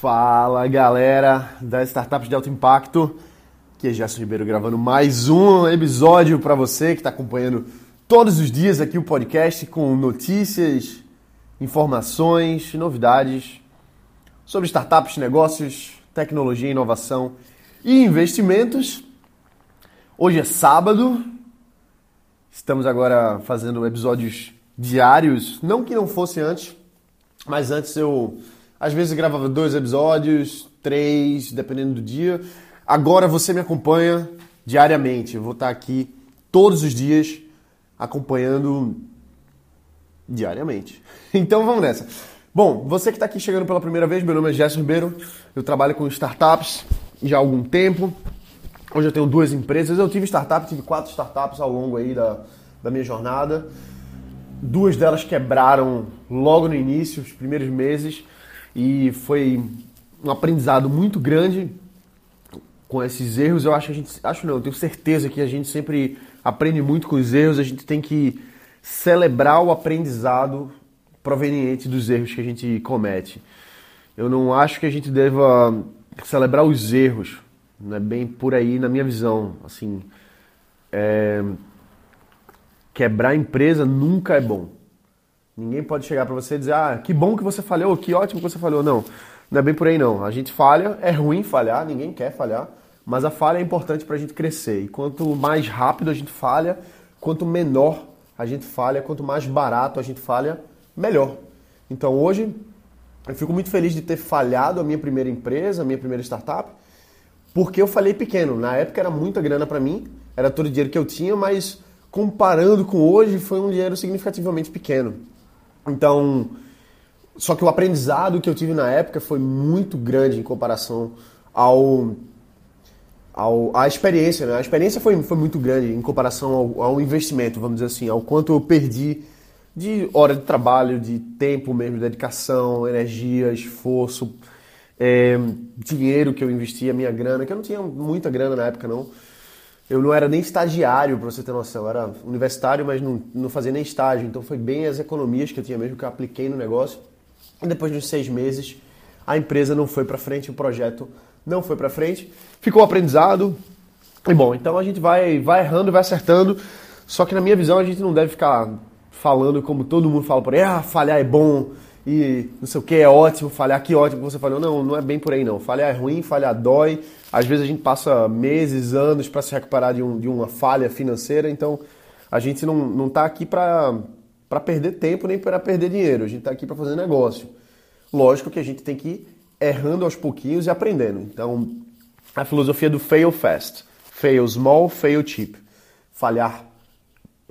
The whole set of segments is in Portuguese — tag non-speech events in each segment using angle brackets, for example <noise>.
Fala galera das startups de alto impacto, que é Gerson Ribeiro gravando mais um episódio para você que está acompanhando todos os dias aqui o podcast com notícias, informações, novidades sobre startups, negócios, tecnologia, inovação e investimentos. Hoje é sábado, estamos agora fazendo episódios diários, não que não fosse antes, mas antes eu às vezes gravava dois episódios, três, dependendo do dia. Agora você me acompanha diariamente. Eu vou estar aqui todos os dias acompanhando diariamente. <laughs> Então vamos nessa. Bom, você que está aqui chegando pela primeira vez, meu nome é Gerson Ribeiro. Eu trabalho com startups já há algum tempo. Hoje eu tenho duas empresas. Eu tive startup, tive quatro startups ao longo aí da, da minha jornada. Duas delas quebraram logo no início, os primeiros meses e foi um aprendizado muito grande com esses erros. Eu acho que a gente, acho não, eu tenho certeza que a gente sempre aprende muito com os erros. A gente tem que celebrar o aprendizado proveniente dos erros que a gente comete. Eu não acho que a gente deva celebrar os erros, não é bem por aí na minha visão. Assim, é... quebrar a empresa nunca é bom. Ninguém pode chegar para você e dizer, ah, que bom que você falhou, que ótimo que você falhou. Não, não é bem por aí não. A gente falha, é ruim falhar, ninguém quer falhar, mas a falha é importante para a gente crescer. E quanto mais rápido a gente falha, quanto menor a gente falha, quanto mais barato a gente falha, melhor. Então hoje eu fico muito feliz de ter falhado a minha primeira empresa, a minha primeira startup, porque eu falhei pequeno. Na época era muita grana para mim, era todo o dinheiro que eu tinha, mas comparando com hoje foi um dinheiro significativamente pequeno. Então, só que o aprendizado que eu tive na época foi muito grande em comparação ao, ao à experiência. Né? A experiência foi, foi muito grande em comparação ao, ao investimento, vamos dizer assim, ao quanto eu perdi de hora de trabalho, de tempo mesmo, dedicação, energia, esforço, é, dinheiro que eu investia, minha grana, que eu não tinha muita grana na época não. Eu não era nem estagiário, para você ter noção. Eu era universitário, mas não, não fazia nem estágio. Então foi bem as economias que eu tinha mesmo que eu apliquei no negócio. E depois de uns seis meses, a empresa não foi para frente, o projeto não foi para frente. Ficou aprendizado. E bom, então a gente vai, vai errando, vai acertando. Só que na minha visão a gente não deve ficar falando como todo mundo fala por aí, ah, falhar é bom, e não sei o que, é ótimo, falhar que ótimo que você falou. Não, não é bem por aí não. Falhar é ruim, falhar dói. Às vezes a gente passa meses, anos para se recuperar de, um, de uma falha financeira, então a gente não, não tá aqui para perder tempo nem para perder dinheiro. A gente está aqui para fazer negócio. Lógico que a gente tem que ir errando aos pouquinhos e aprendendo. Então, a filosofia do fail fast. Fail small, fail cheap. Falhar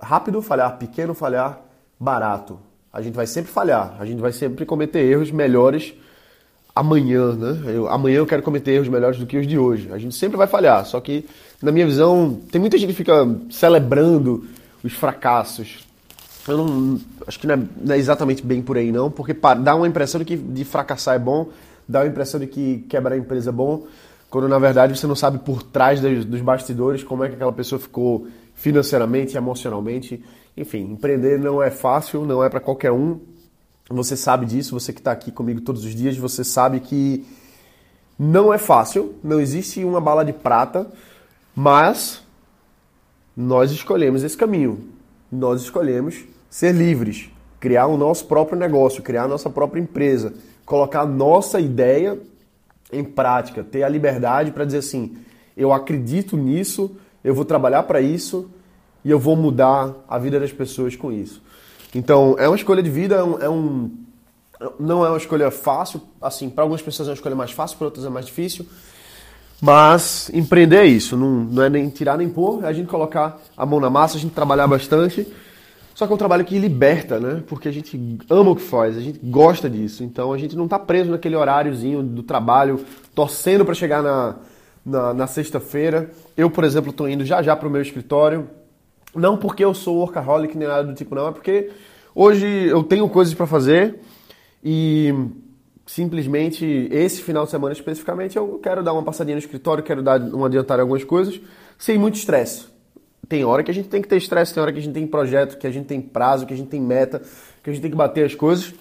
rápido, falhar pequeno, falhar barato. A gente vai sempre falhar, a gente vai sempre cometer erros melhores amanhã, né? Eu, amanhã eu quero cometer erros melhores do que os de hoje. A gente sempre vai falhar, só que, na minha visão, tem muita gente que fica celebrando os fracassos. Eu não. Acho que não é, não é exatamente bem por aí, não, porque dá uma impressão de que de fracassar é bom, dá uma impressão de que quebrar a empresa é bom, quando na verdade você não sabe por trás dos, dos bastidores como é que aquela pessoa ficou financeiramente, emocionalmente. Enfim, empreender não é fácil, não é para qualquer um. Você sabe disso, você que está aqui comigo todos os dias, você sabe que não é fácil, não existe uma bala de prata, mas nós escolhemos esse caminho. Nós escolhemos ser livres, criar o nosso próprio negócio, criar a nossa própria empresa, colocar a nossa ideia em prática, ter a liberdade para dizer assim: eu acredito nisso, eu vou trabalhar para isso e eu vou mudar a vida das pessoas com isso. Então, é uma escolha de vida, é um, é um não é uma escolha fácil, assim, para algumas pessoas é uma escolha mais fácil, para outras é mais difícil. Mas empreender é isso, não, não é nem tirar nem pôr, é a gente colocar a mão na massa, a gente trabalhar bastante. Só que é um trabalho que liberta, né? Porque a gente ama o que faz, a gente gosta disso. Então a gente não está preso naquele horáriozinho do trabalho, torcendo para chegar na, na, na sexta-feira. Eu, por exemplo, estou indo já já para o meu escritório. Não porque eu sou workaholic nem nada do tipo, não. É porque hoje eu tenho coisas para fazer e simplesmente esse final de semana especificamente eu quero dar uma passadinha no escritório, quero dar um adiantar algumas coisas sem muito estresse. Tem hora que a gente tem que ter estresse, tem hora que a gente tem projeto, que a gente tem prazo, que a gente tem meta, que a gente tem que bater as coisas.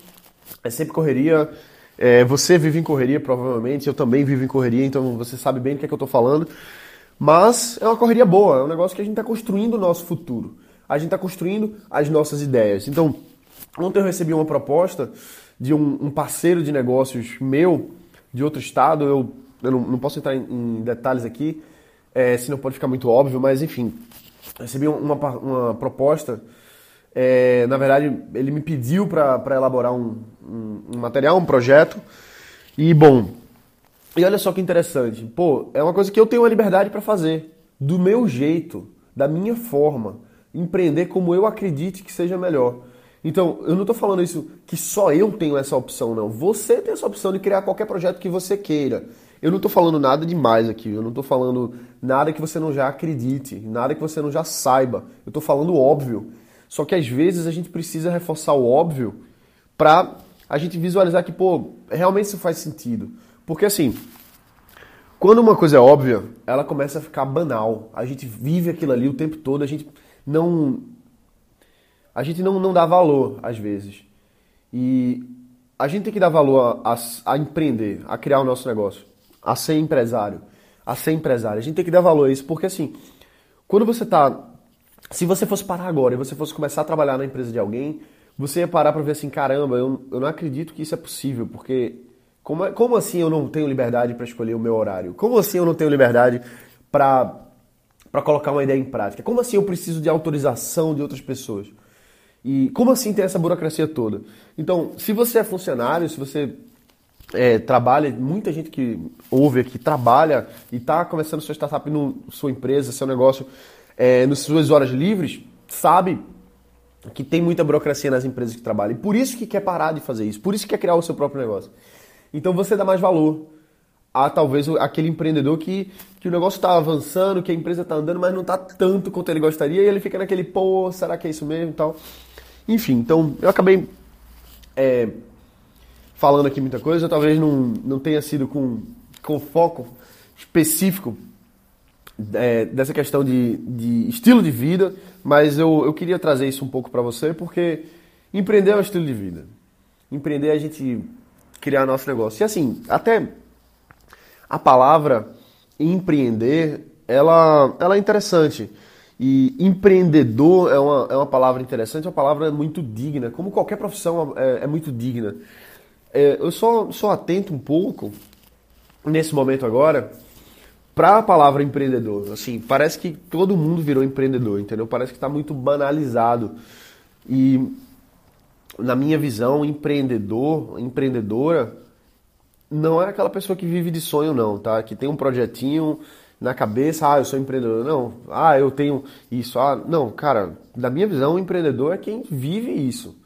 É sempre correria, É, você vive em correria, provavelmente, eu também vivo em correria, então você sabe bem do que é que eu estou falando. Mas é uma correria boa, é um negócio que a gente está construindo o nosso futuro. A gente está construindo as nossas ideias. Então, ontem eu recebi uma proposta de um, um parceiro de negócios meu, de outro estado. Eu, eu não, não, posso entrar em, em detalhes aqui, é, senão pode ficar muito óbvio, mas enfim, recebi uma, uma proposta. É, na verdade, ele me pediu para elaborar um, um, um material, um projeto. E, bom, e olha só que interessante. Pô, é uma coisa que eu tenho a liberdade para fazer. Do meu jeito, da minha forma. Empreender como eu acredite que seja melhor. Então, eu não estou falando isso que só eu tenho essa opção, não. Você tem essa opção de criar qualquer projeto que você queira. Eu não estou falando nada demais aqui. Eu não estou falando nada que você não já acredite, nada que você não já saiba. Eu estou falando óbvio. Só que às vezes a gente precisa reforçar o óbvio para a gente visualizar que, pô, realmente isso faz sentido. Porque assim, quando uma coisa é óbvia, ela começa a ficar banal. A gente vive aquilo ali o tempo todo, a gente não a gente não, não dá valor às vezes. E a gente tem que dar valor a, a, a empreender, a criar o nosso negócio, a ser empresário, a ser empresário. A gente tem que dar valor a isso, porque assim, quando você tá. Se você fosse parar agora e você fosse começar a trabalhar na empresa de alguém, você ia parar para ver assim: caramba, eu, eu não acredito que isso é possível, porque como, é, como assim eu não tenho liberdade para escolher o meu horário? Como assim eu não tenho liberdade para colocar uma ideia em prática? Como assim eu preciso de autorização de outras pessoas? E como assim tem essa burocracia toda? Então, se você é funcionário, se você é, trabalha, muita gente que ouve aqui trabalha e está começando sua startup, no, sua empresa, seu negócio, é, nas suas horas livres, sabe que tem muita burocracia nas empresas que trabalham. E por isso que quer parar de fazer isso, por isso que quer criar o seu próprio negócio. Então você dá mais valor a talvez aquele empreendedor que, que o negócio está avançando, que a empresa está andando, mas não está tanto quanto ele gostaria, e ele fica naquele, pô, será que é isso mesmo e tal. Enfim, então eu acabei é, falando aqui muita coisa, talvez não, não tenha sido com, com foco específico é, dessa questão de, de estilo de vida, mas eu, eu queria trazer isso um pouco para você, porque empreender é um estilo de vida. Empreender é a gente criar nosso negócio. E assim, até a palavra empreender, ela, ela é interessante. E empreendedor é uma, é uma palavra interessante, é uma palavra muito digna, como qualquer profissão é, é muito digna. É, eu só, só atento um pouco, nesse momento agora, para a palavra empreendedor. Assim, parece que todo mundo virou empreendedor, entendeu? Parece que está muito banalizado. E, na minha visão, empreendedor, empreendedora, não é aquela pessoa que vive de sonho, não, tá? Que tem um projetinho na cabeça, ah, eu sou empreendedor. Não, ah, eu tenho isso. Ah, não, cara, da minha visão, o empreendedor é quem vive isso.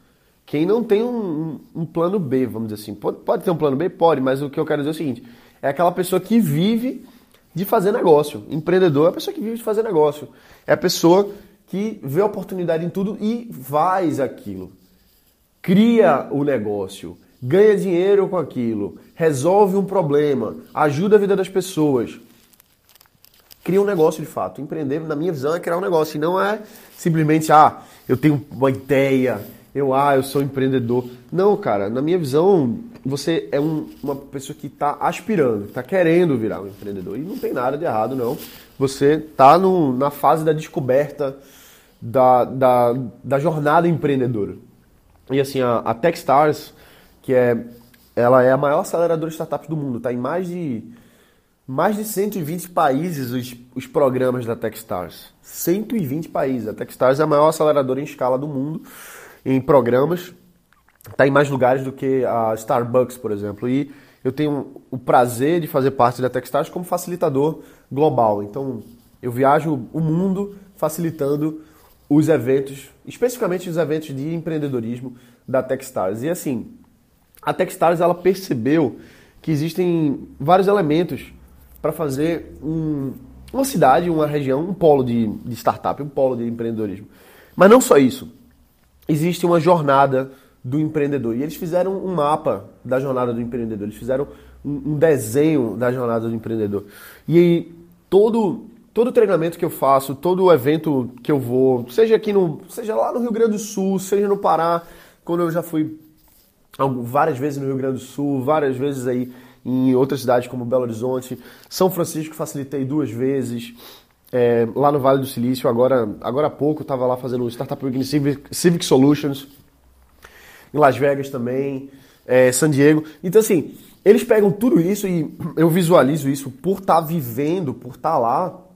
Quem não tem um, um, plano B, vamos dizer assim. Pode, pode ter um plano B? Pode, mas o que eu quero dizer é o seguinte: é aquela pessoa que vive de fazer negócio. Empreendedor é a pessoa que vive de fazer negócio. É a pessoa que vê oportunidade em tudo e faz aquilo. Cria o negócio ganha dinheiro com aquilo, resolve um problema, ajuda a vida das pessoas. Cria um negócio de fato. Empreender, na minha visão, é criar um negócio. E não é simplesmente, ah, eu tenho uma ideia, eu, ah, eu sou empreendedor. Não, cara, na minha visão, você é um, uma pessoa que está aspirando, está querendo virar um empreendedor. E não tem nada de errado, não. Você está na fase da descoberta da, da, da jornada empreendedora. E assim, a, a Techstars, que é ela é a maior aceleradora de startups do mundo, está em mais de mais de 120 países os, os programas da Techstars. 120 países. A Techstars é a maior aceleradora em escala do mundo em programas. Está em mais lugares do que a Starbucks, por exemplo. E eu tenho o prazer de fazer parte da Techstars como facilitador global. Então, eu viajo o mundo facilitando os eventos, especificamente os eventos de empreendedorismo da Techstars. E assim, a Techstars ela percebeu que existem vários elementos para fazer um, uma cidade, uma região, um polo de, de startup, um polo de empreendedorismo. Mas não só isso. Existe uma jornada do empreendedor. E eles fizeram um mapa da jornada do empreendedor. Eles fizeram um, um desenho da jornada do empreendedor. E aí, todo, todo treinamento que eu faço, todo evento que eu vou, seja aqui no. seja lá no Rio Grande do Sul, seja no Pará, quando eu já fui várias vezes no Rio Grande do Sul, várias vezes aí em outras cidades como Belo Horizonte. São Francisco facilitei duas vezes. É, lá no Vale do Silício, agora, agora há pouco, estava lá fazendo o Startup Week Civic, Civic Solutions. Em Las Vegas também, é, San Diego. Então, assim, eles pegam tudo isso e <clears throat> eu visualizo isso por estar tá vivendo, por estar tá lá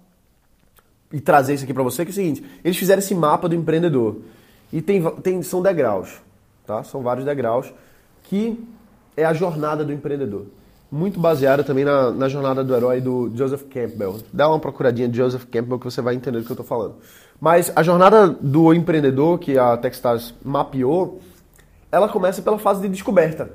e trazer isso aqui para você, que é o seguinte, eles fizeram esse mapa do empreendedor. E tem, tem, são degraus, tá? São vários degraus que é a jornada do empreendedor. Muito baseada também na, na jornada do herói do Joseph Campbell. Dá uma procuradinha de Joseph Campbell que você vai entender do que eu estou falando. Mas a jornada do empreendedor que a Techstars mapeou, ela começa pela fase de descoberta.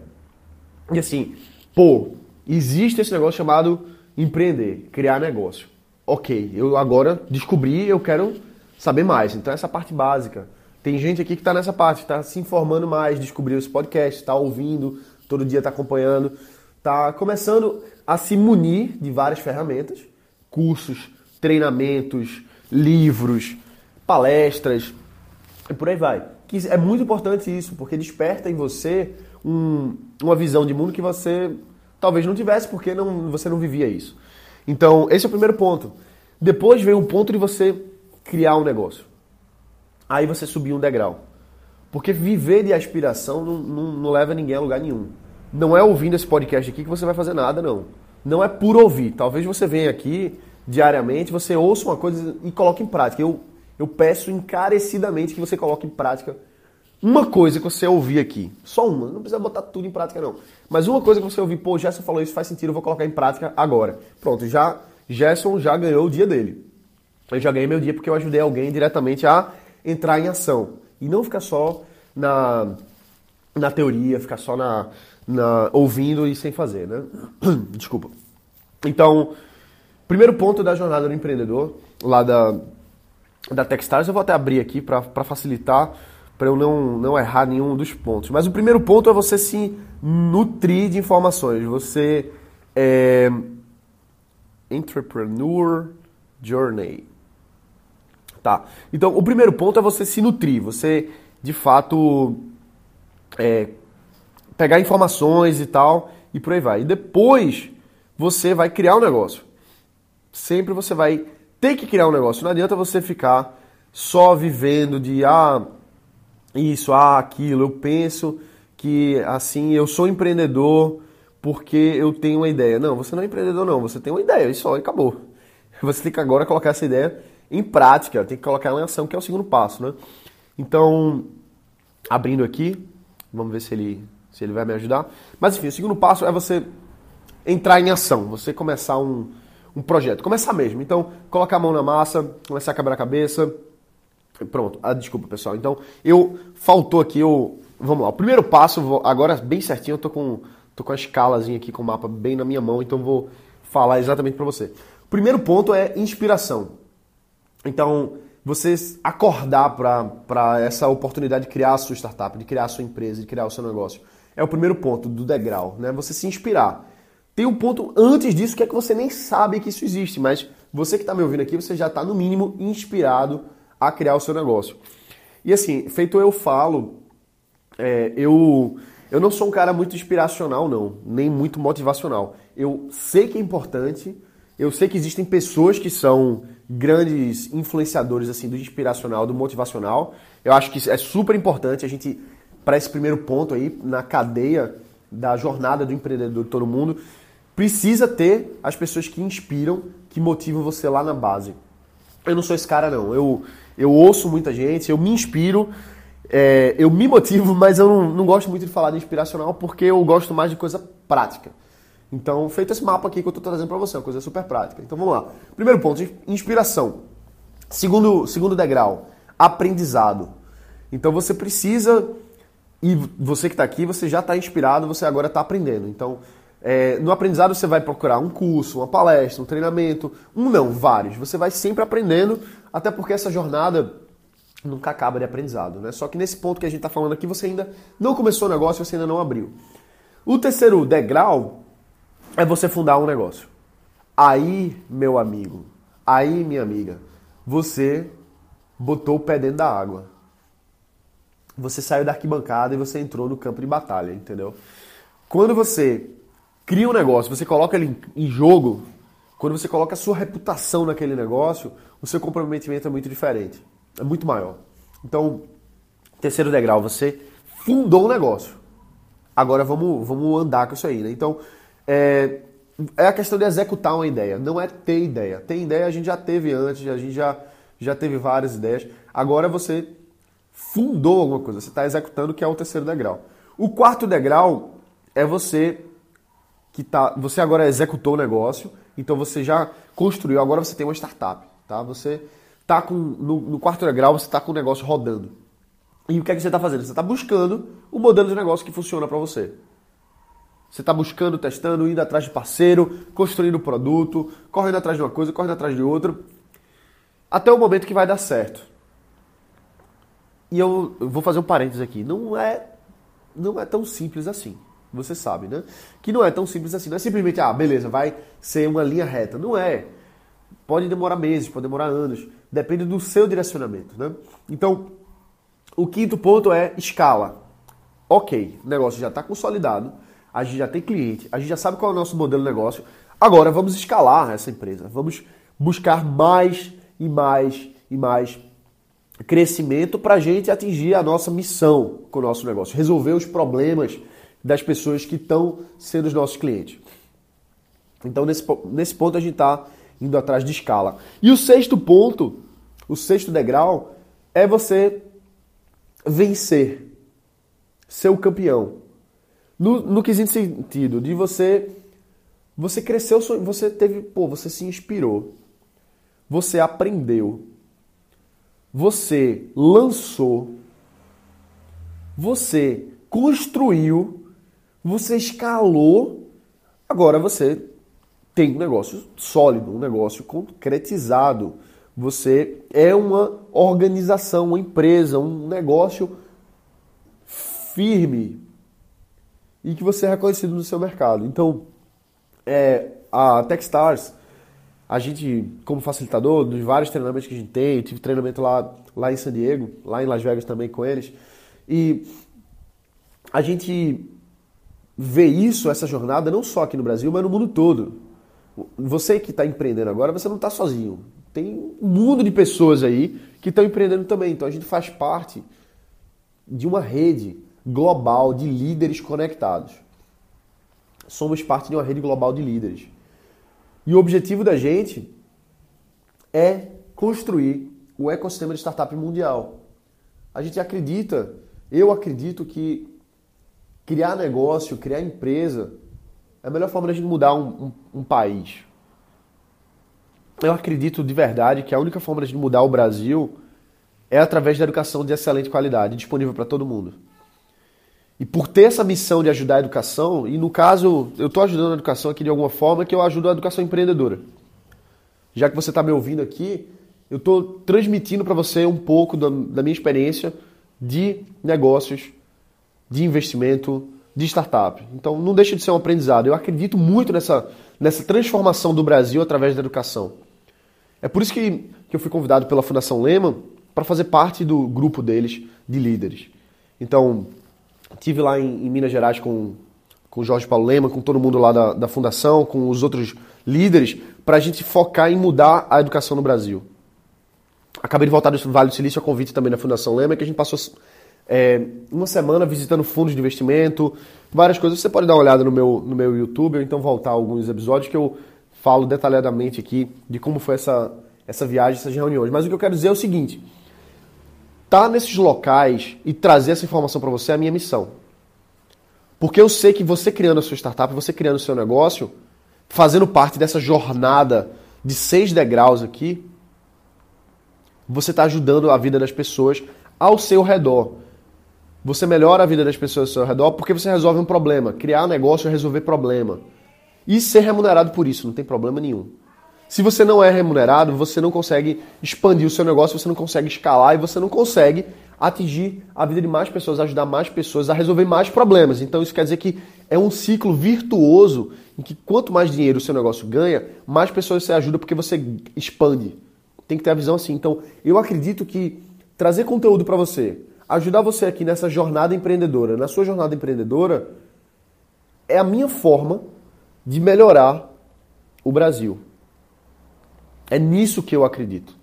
E assim, pô, existe esse negócio chamado empreender, criar negócio. Ok, eu agora descobri, eu quero saber mais. Então essa parte básica. Tem gente aqui que está nessa parte, está se informando mais, descobriu esse podcast, está ouvindo, todo dia está acompanhando, está começando a se munir de várias ferramentas, cursos, treinamentos, livros, palestras e por aí vai. Que é muito importante isso, porque desperta em você um, uma visão de mundo que você talvez não tivesse, porque não, você não vivia isso. Então, esse é o primeiro ponto. Depois vem o ponto de você criar um negócio aí você subir um degrau. Porque viver de aspiração não, não, não, leva ninguém a lugar nenhum. Não é ouvindo esse podcast aqui que você vai fazer nada, não. Não é por ouvir. Talvez você venha aqui diariamente, você ouça uma coisa e coloque em prática. Eu, eu peço encarecidamente que você coloque em prática uma coisa que você ouvir aqui. Só uma. Não precisa botar tudo em prática, não. Mas uma coisa que você ouvir, pô, Gerson falou isso, faz sentido, eu vou colocar em prática agora. Pronto, já Gerson já ganhou o dia dele. Eu já ganhei meu dia porque eu ajudei alguém diretamente a entrar em ação. E não ficar só na, na teoria, ficar só na, na ouvindo e sem fazer, né? <clears throat> Desculpa. Então, primeiro ponto da jornada do empreendedor, lá da, da Techstars, eu vou até abrir aqui para facilitar, para eu não, não errar nenhum dos pontos. Mas o primeiro ponto é você se nutrir de informações. Você é Entrepreneur Journey. Tá. Então, o primeiro ponto é você se nutrir, você de fato é, pegar informações e tal, e por aí vai. E depois você vai criar um negócio. Sempre você vai ter que criar um negócio. Não adianta você ficar só vivendo de ah, isso, ah, aquilo. Eu penso que assim, eu sou empreendedor porque eu tenho uma ideia. Não, você não é empreendedor, não. Você tem uma ideia e só, acabou. <laughs> Você tem que agora colocar essa ideia em prática, tem que colocar ela em ação, que é o segundo passo, né? Então, abrindo aqui, vamos ver se ele, se ele vai me ajudar. Mas enfim, o segundo passo é você entrar em ação, você começar um, um projeto, começar mesmo. Então, colocar a mão na massa, começar a quebrar a cabeça. Pronto, ah, desculpa pessoal. Então, eu faltou aqui, eu, vamos lá. O primeiro passo, agora bem certinho, eu tô com, tô com a escalazinha aqui com o mapa bem na minha mão, então vou falar exatamente para você. O primeiro ponto é inspiração. Então, você acordar para essa oportunidade de criar a sua startup, de criar a sua empresa, de criar o seu negócio, é o primeiro ponto do degrau, né? Você se inspirar. Tem um ponto antes disso que é que você nem sabe que isso existe, mas você que está me ouvindo aqui, você já está no mínimo inspirado a criar o seu negócio. E assim, feito eu falo, é, eu eu não sou um cara muito inspiracional, não, nem muito motivacional. Eu sei que é importante, eu sei que existem pessoas que são grandes influenciadores assim do inspiracional, do motivacional. Eu acho que é super importante a gente para esse primeiro ponto aí na cadeia da jornada do empreendedor de todo mundo, precisa ter as pessoas que inspiram, que motivam você lá na base. Eu não sou esse cara não. Eu eu ouço muita gente, eu me inspiro, é, eu me motivo, <laughs> mas eu não, não gosto muito de falar de inspiracional porque eu gosto mais de coisa prática. Então, feito esse mapa aqui que eu estou trazendo para você, uma coisa super prática. Então, vamos lá. Primeiro ponto, inspiração. Segundo, segundo degrau, aprendizado. Então, você precisa, e você que está aqui, você já está inspirado, você agora está aprendendo. Então, é, no aprendizado você vai procurar um curso, uma palestra, um treinamento, um não, vários. Você vai sempre aprendendo, até porque essa jornada nunca acaba de aprendizado, né? Só que nesse ponto que a gente está falando aqui, você ainda não começou o negócio, você ainda não abriu. O terceiro degrau é você fundar um negócio. Aí, meu amigo, aí, minha amiga, você botou o pé dentro da água. você saiu da arquibancada e você entrou no campo de batalha, entendeu? Quando você cria um negócio, você coloca ele em jogo, quando você coloca a sua reputação naquele negócio, o seu comprometimento é muito diferente, é muito maior. Então, terceiro degrau, você fundou um negócio. Agora vamos, vamos andar com isso aí, né? Então, é, é a questão de executar uma ideia, não é ter ideia. Ter ideia a gente já teve antes, a gente já, já teve várias ideias. Agora você fundou alguma coisa, você está executando, que é o terceiro degrau. O quarto degrau é você que tá, você agora executou o negócio, então você já construiu, agora você tem uma startup, tá? Você tá com no, no quarto degrau você está com o negócio rodando. E o que é que você está fazendo? Você está buscando o modelo de negócio que funciona para você. Você está buscando, testando, indo atrás de parceiro, construindo produto, correndo atrás de uma coisa, correndo atrás de outra, até o momento que vai dar certo. E eu, eu vou fazer um parênteses aqui. Não é, não é tão simples assim. Você sabe, né? Que não é tão simples assim. Não é simplesmente, ah, beleza, vai ser uma linha reta. Não é. Pode demorar meses, pode demorar anos. Depende do seu direcionamento, né? Então, o quinto ponto é escala. Ok, o negócio já está consolidado, a gente já tem cliente, a gente já sabe qual é o nosso modelo de negócio. Agora vamos escalar essa empresa. Vamos buscar mais e mais e mais crescimento para a gente atingir a nossa missão com o nosso negócio, resolver os problemas das pessoas que estão sendo os nossos clientes. Então, nesse, nesse ponto, a gente está indo atrás de escala. E o sexto ponto, o sexto degrau, é você vencer, ser o campeão. No, no quesito sentido de você você cresceu, você teve, pô, você se inspirou. Você aprendeu. Você lançou. Você construiu você escalou, agora você tem um negócio sólido, um negócio concretizado. Você é uma organização, uma empresa, um negócio firme e que você é reconhecido no seu mercado. Então, é, a Techstars, a gente, como facilitador, dos vários treinamentos que a gente tem, eu tive treinamento lá, lá em San Diego, lá em Las Vegas também com eles, e a gente ver isso, essa jornada, não só aqui no Brasil, mas no mundo todo. Você que está empreendendo agora, você não está sozinho. Tem um mundo de pessoas aí que estão empreendendo também. Então a gente faz parte de uma rede global de líderes conectados. Somos parte de uma rede global de líderes. E o objetivo da gente é construir o ecossistema de startup mundial. A gente acredita, eu acredito que criar negócio, criar empresa, é a melhor forma de gente mudar um, um, um país. Eu acredito de verdade que a única forma de gente mudar o Brasil é através da educação de excelente qualidade, disponível para todo mundo. E por ter essa missão de ajudar a educação, e no caso, eu estou ajudando a educação aqui de alguma forma, que eu ajudo a educação empreendedora. Já que você está me ouvindo aqui, eu estou transmitindo para você um pouco da, da minha experiência de negócios de investimento, de startup. Então não deixa de ser um aprendizado. Eu acredito muito nessa, nessa transformação do Brasil através da educação. É por isso que, que eu fui convidado pela Fundação Lehman para fazer parte do grupo deles de líderes. Então, tive lá em, em Minas Gerais com, com o Jorge Paulo Lema, com todo mundo lá da, da fundação, com os outros líderes, para a gente focar em mudar a educação no Brasil. Acabei de voltar do Vale do Silício a convite também da Fundação Lema, que a gente passou é, uma semana visitando fundos de investimento, várias coisas. Você pode dar uma olhada no meu, no meu YouTube ou então voltar a alguns episódios que eu falo detalhadamente aqui de como foi essa, essa viagem, essas reuniões. Mas o que eu quero dizer é o seguinte: tá nesses locais e trazer essa informação para você é a minha missão. Porque eu sei que você criando a sua startup, você criando o seu negócio, fazendo parte dessa jornada de seis degraus aqui, você está ajudando a vida das pessoas ao seu redor. Você melhora a vida das pessoas ao seu redor porque você resolve um problema. Criar negócio é resolver problema. E ser remunerado por isso, não tem problema nenhum. Se você não é remunerado, você não consegue expandir o seu negócio, você não consegue escalar e você não consegue atingir a vida de mais pessoas, ajudar mais pessoas a resolver mais problemas. Então isso quer dizer que é um ciclo virtuoso em que quanto mais dinheiro o seu negócio ganha, mais pessoas você ajuda porque você expande. Tem que ter a visão assim. Então eu acredito que trazer conteúdo para você, ajudar você aqui nessa jornada empreendedora, na sua jornada empreendedora, é a minha forma de melhorar o Brasil. É nisso que eu acredito.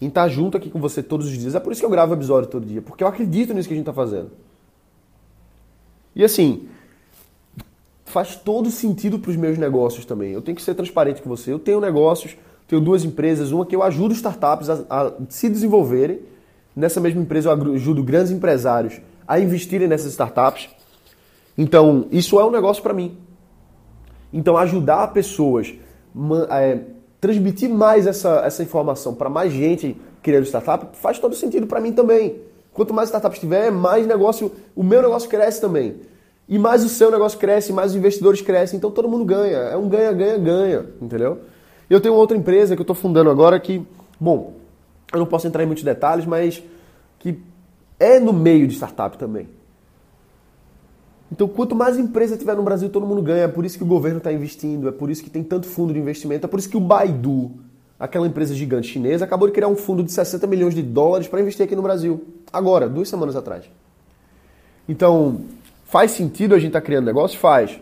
Em estar junto aqui com você todos os dias. É por isso que eu gravo episódio todo dia, porque eu acredito nisso que a gente está fazendo. E assim, faz todo sentido para os meus negócios também. Eu tenho que ser transparente com você. Eu tenho negócios, tenho duas empresas, uma que eu ajudo startups a, a se desenvolverem. Nessa mesma empresa eu ajudo grandes empresários a investirem nessas startups. Então, isso é um negócio para mim. Então, ajudar pessoas, é, transmitir mais essa, essa informação para mais gente criando startup faz todo sentido para mim também. Quanto mais startups tiver, mais negócio, o meu negócio cresce também. E mais o seu negócio cresce, mais os investidores crescem, então todo mundo ganha. É um ganha, ganha, ganha, entendeu? Eu tenho outra empresa que eu estou fundando agora que, bom, eu não posso entrar em muitos detalhes, mas que é no meio de startup também. Então, quanto mais empresa tiver no Brasil, todo mundo ganha. É por isso que o governo está investindo, é por isso que tem tanto fundo de investimento, é por isso que o Baidu, aquela empresa gigante chinesa, acabou de criar um fundo de 60 milhões de dólares para investir aqui no Brasil. Agora, duas semanas atrás. Então, faz sentido a gente estar tá criando negócio? Faz.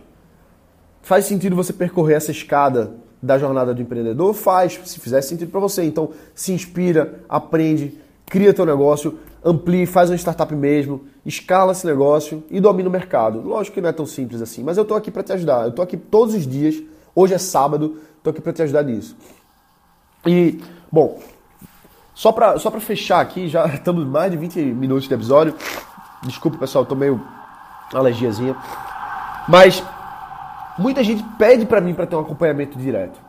Faz sentido você percorrer essa escada da jornada do empreendedor? Faz, se fizer sentido para você. Então, se inspira, aprende, cria teu negócio, amplie, faz uma startup mesmo, escala esse negócio e domina o mercado. Lógico que não é tão simples assim, mas eu estou aqui para te ajudar. Eu estou aqui todos os dias. Hoje é sábado, estou aqui para te ajudar nisso. E, bom, só para só fechar aqui, já <laughs> estamos mais de 20 minutos de episódio. Desculpa, pessoal, estou meio alergiazinha. Mas muita gente pede para mim para ter um acompanhamento direto.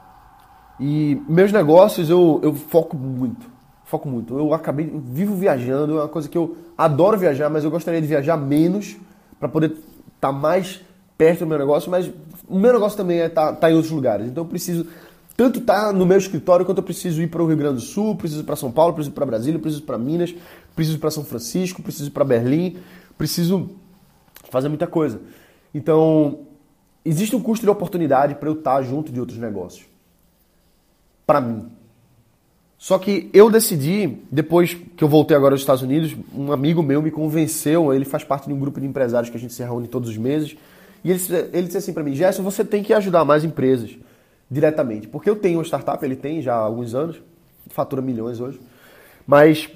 E meus negócios eu, eu foco muito foco muito. Eu acabei, vivo viajando, é uma coisa que eu adoro viajar, mas eu gostaria de viajar menos para poder estar tá mais perto do meu negócio, mas o meu negócio também é tá, tá em outros lugares. Então eu preciso tanto estar tá no meu escritório quanto eu preciso ir para o Rio Grande do Sul, preciso para São Paulo, preciso para Brasília, preciso para Minas, preciso para São Francisco, preciso para Berlim, preciso fazer muita coisa. Então, existe um custo de oportunidade para eu estar junto de outros negócios. Para mim, só que eu decidi, depois que eu voltei agora aos Estados Unidos, um amigo meu me convenceu, ele faz parte de um grupo de empresários que a gente se reúne todos os meses, e ele, ele disse assim para mim, Gerson, você tem que ajudar mais empresas diretamente, porque eu tenho uma startup, ele tem já há alguns anos, fatura milhões hoje, mas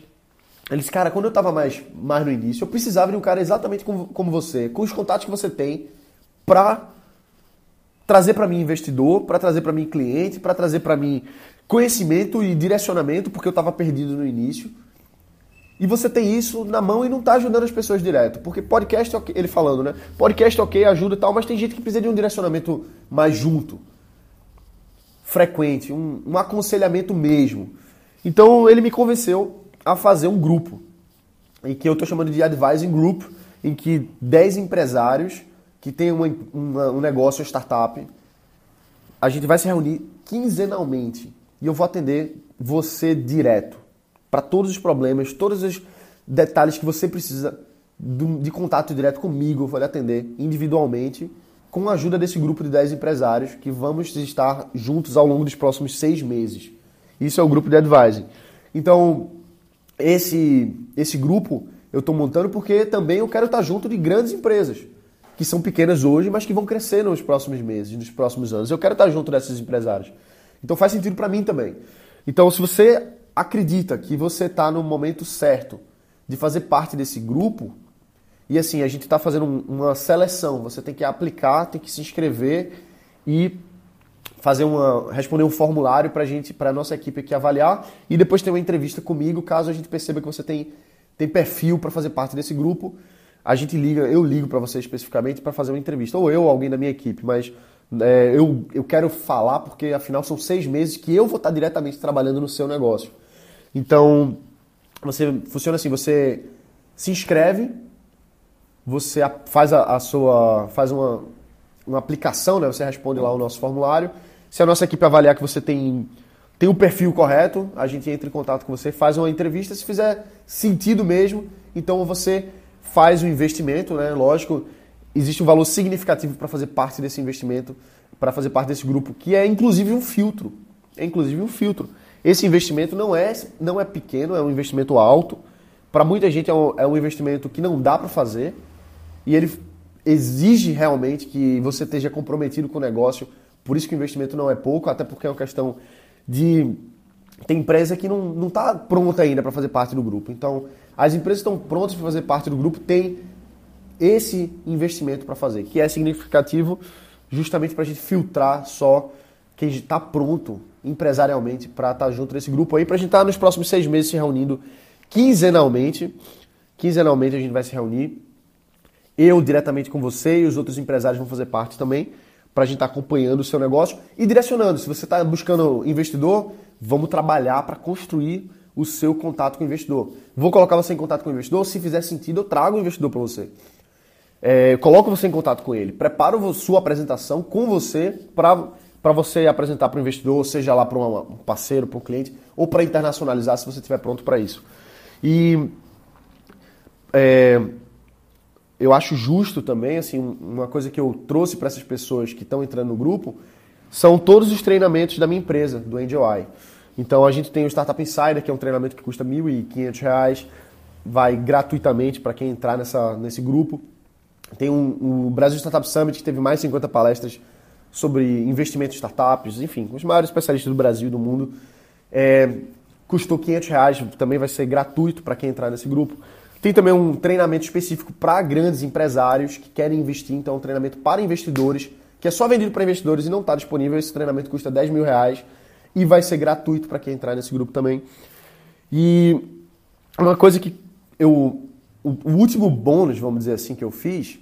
ele disse, cara, quando eu estava mais, mais no início, eu precisava de um cara exatamente como, como você, com os contatos que você tem, para trazer para mim investidor, para trazer para mim cliente, para trazer para mim conhecimento e direcionamento, porque eu estava perdido no início. E você tem isso na mão e não está ajudando as pessoas direto. Porque podcast, ele falando, né? Podcast ok, ajuda e tal, mas tem gente que precisa de um direcionamento mais junto, frequente, um, um aconselhamento mesmo. Então ele me convenceu a fazer um grupo, em que eu estou chamando de Advising Group, em que 10 empresários que têm uma, uma, um negócio, uma startup, a gente vai se reunir quinzenalmente e eu vou atender você direto para todos os problemas, todos os detalhes que você precisa de contato direto comigo, eu vou lhe atender individualmente com a ajuda desse grupo de 10 empresários que vamos estar juntos ao longo dos próximos seis meses. Isso é o grupo de advising. Então, esse, esse grupo eu estou montando porque também eu quero estar junto de grandes empresas, que são pequenas hoje, mas que vão crescer nos próximos meses, nos próximos anos. Eu quero estar junto desses empresários. Então faz sentido para mim também. Então, se você acredita que você está no momento certo de fazer parte desse grupo, e assim, a gente está fazendo uma seleção, você tem que aplicar, tem que se inscrever e fazer uma responder um formulário para gente, para nossa equipe aqui avaliar e depois ter uma entrevista comigo, caso a gente perceba que você tem tem perfil para fazer parte desse grupo, a gente liga, eu ligo para você especificamente para fazer uma entrevista, ou eu, ou alguém da minha equipe, mas é, eu, eu quero falar porque afinal são seis meses que eu vou estar diretamente trabalhando no seu negócio. Então, você funciona assim, você se inscreve, você faz a, a sua. faz uma, uma aplicação, né? Você responde lá o nosso formulário. Se a nossa equipe avaliar que você tem, tem o perfil correto, a gente entra em contato com você, faz uma entrevista. Se fizer sentido mesmo, então você faz o investimento, né? Lógico, existe um valor significativo para fazer parte desse investimento, para fazer parte desse grupo, que é inclusive um filtro. É inclusive um filtro. Esse investimento não é, não é pequeno, é um investimento alto para muita gente é um, é um investimento que não dá para fazer e ele exige realmente que você esteja comprometido com o negócio. Por isso que o investimento não é pouco, até porque é uma questão de. Tem empresa que não está pronta ainda para fazer parte do grupo. Então, as empresas estão prontas para fazer parte do grupo têm esse investimento para fazer, que é significativo justamente para a gente filtrar só quem está pronto empresarialmente para estar tá junto nesse grupo aí, para a gente estar tá nos próximos seis meses se reunindo quinzenalmente. Quinzenalmente a gente vai se reunir. Eu diretamente com você e os outros empresários vão fazer parte também, para a gente estar tá acompanhando o seu negócio e direcionando. Se você está buscando investidor, vamos trabalhar para construir o seu contato com o investidor. Vou colocar você em contato com o investidor, se fizer sentido, eu trago o investidor para você. É, coloco você em contato com ele, preparo sua apresentação com você para você apresentar para o investidor, seja lá para um parceiro, para um cliente, ou para internacionalizar se você estiver pronto para isso. E é, eu acho justo também, assim, uma coisa que eu trouxe para essas pessoas que estão entrando no grupo, são todos os treinamentos da minha empresa, do AngelEye. Então a gente tem o Startup Insider, que é um treinamento que custa R$ 1.500, vai gratuitamente para quem entrar nessa, nesse grupo. Tem um, o Brasil Startup Summit, que teve mais de 50 palestras sobre investimento em startups, enfim, os maiores especialistas do Brasil e do mundo. É, custou 500 reais, também vai ser gratuito para quem entrar nesse grupo. Tem também um treinamento específico para grandes empresários que querem investir, então um treinamento para investidores, que é só vendido para investidores e não está disponível. Esse treinamento custa 10 mil reais e vai ser gratuito para quem entrar nesse grupo também. E uma coisa que eu. O último bônus, vamos dizer assim, que eu fiz,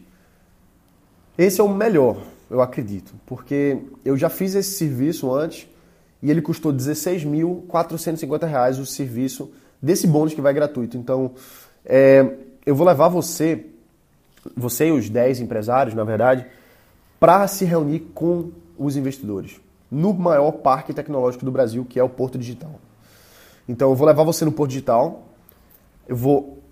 esse é o melhor, eu acredito, porque eu já fiz esse serviço antes e ele custou 16.450 reais o serviço desse bônus que vai gratuito. Então, é, eu vou levar você, você e os 10 empresários, na verdade, para se reunir com os investidores no maior parque tecnológico do Brasil, que é o Porto Digital. Então eu vou levar você no Porto Digital, eu vou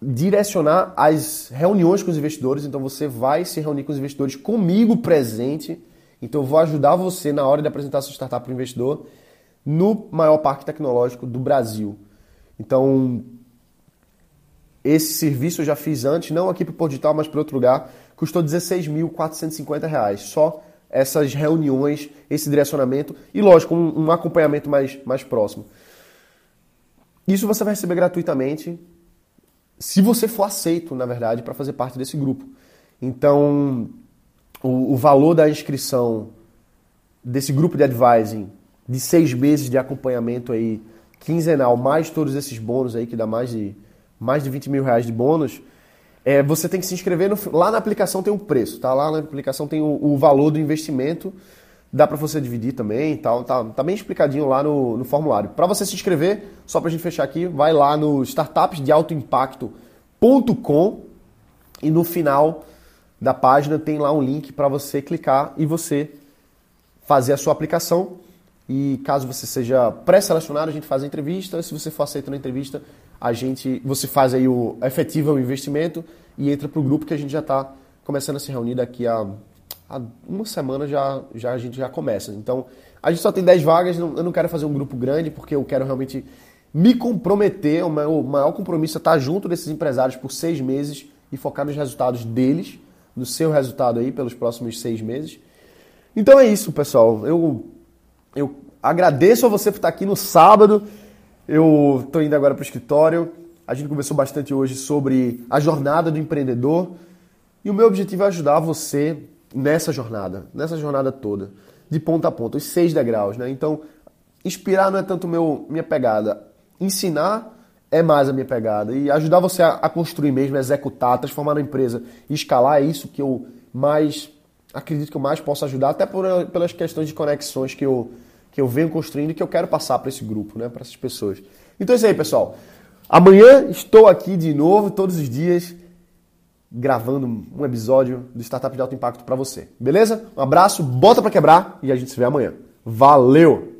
direcionar as reuniões com os investidores, então você vai se reunir com os investidores comigo presente, então eu vou ajudar você na hora de apresentar sua startup para o investidor no maior parque tecnológico do Brasil. Então, esse serviço eu já fiz antes, não aqui para o Porto Digital, mas para outro lugar, custou R$ 16.450, só essas reuniões, esse direcionamento e, lógico, um, um acompanhamento mais, mais próximo. Isso você vai receber gratuitamente se você for aceito, na verdade, para fazer parte desse grupo. Então, o, o, valor da inscrição desse grupo de advising de seis meses de acompanhamento aí quinzenal, mais todos esses bônus aí, que dá mais de, mais de 20 mil reais de bônus, é, você tem que se inscrever no, lá na aplicação tem um preço, tá? Lá na aplicação tem o, o valor do investimento, dá para você dividir também, tal, tá, tá bem explicadinho lá no, no formulário. Para você se inscrever, só para a gente fechar aqui, vai lá no startupsdealtoimpacto.com e no final da página tem lá um link para você clicar e você fazer a sua aplicação. E caso você seja pré-selecionado, a gente faz a entrevista. Se você for aceito na entrevista, a gente, você faz aí o efetivo o investimento e entra para o grupo que a gente já está começando a se reunir daqui a, a, uma semana já, já a gente já começa. Então, a gente só tem 10 vagas, eu não quero fazer um grupo grande porque eu quero realmente me comprometer, o maior, o maior compromisso é estar junto desses empresários por seis meses e focar nos resultados deles, no seu resultado aí pelos próximos seis meses. Então é isso, pessoal. Eu, eu agradeço a você por estar aqui no sábado. Eu estou indo agora para o escritório. A gente conversou bastante hoje sobre a jornada do empreendedor. E o meu objetivo é ajudar você nessa jornada, nessa jornada toda, de ponta a ponta, os seis degraus. Né? Então, inspirar não é tanto meu, minha pegada. Ensinar é mais a minha pegada. E ajudar você a, a construir mesmo, a executar, transformar na empresa e escalar é isso que eu mais acredito que eu mais posso ajudar, até por, pelas questões de conexões que eu que eu venho construindo e que eu quero passar para esse grupo, né, para essas pessoas. Então é isso aí, pessoal. Amanhã estou aqui de novo, todos os dias, gravando um episódio do Startup de Alto Impacto para você. Beleza? Um abraço, bota para quebrar e a gente se vê amanhã. Valeu!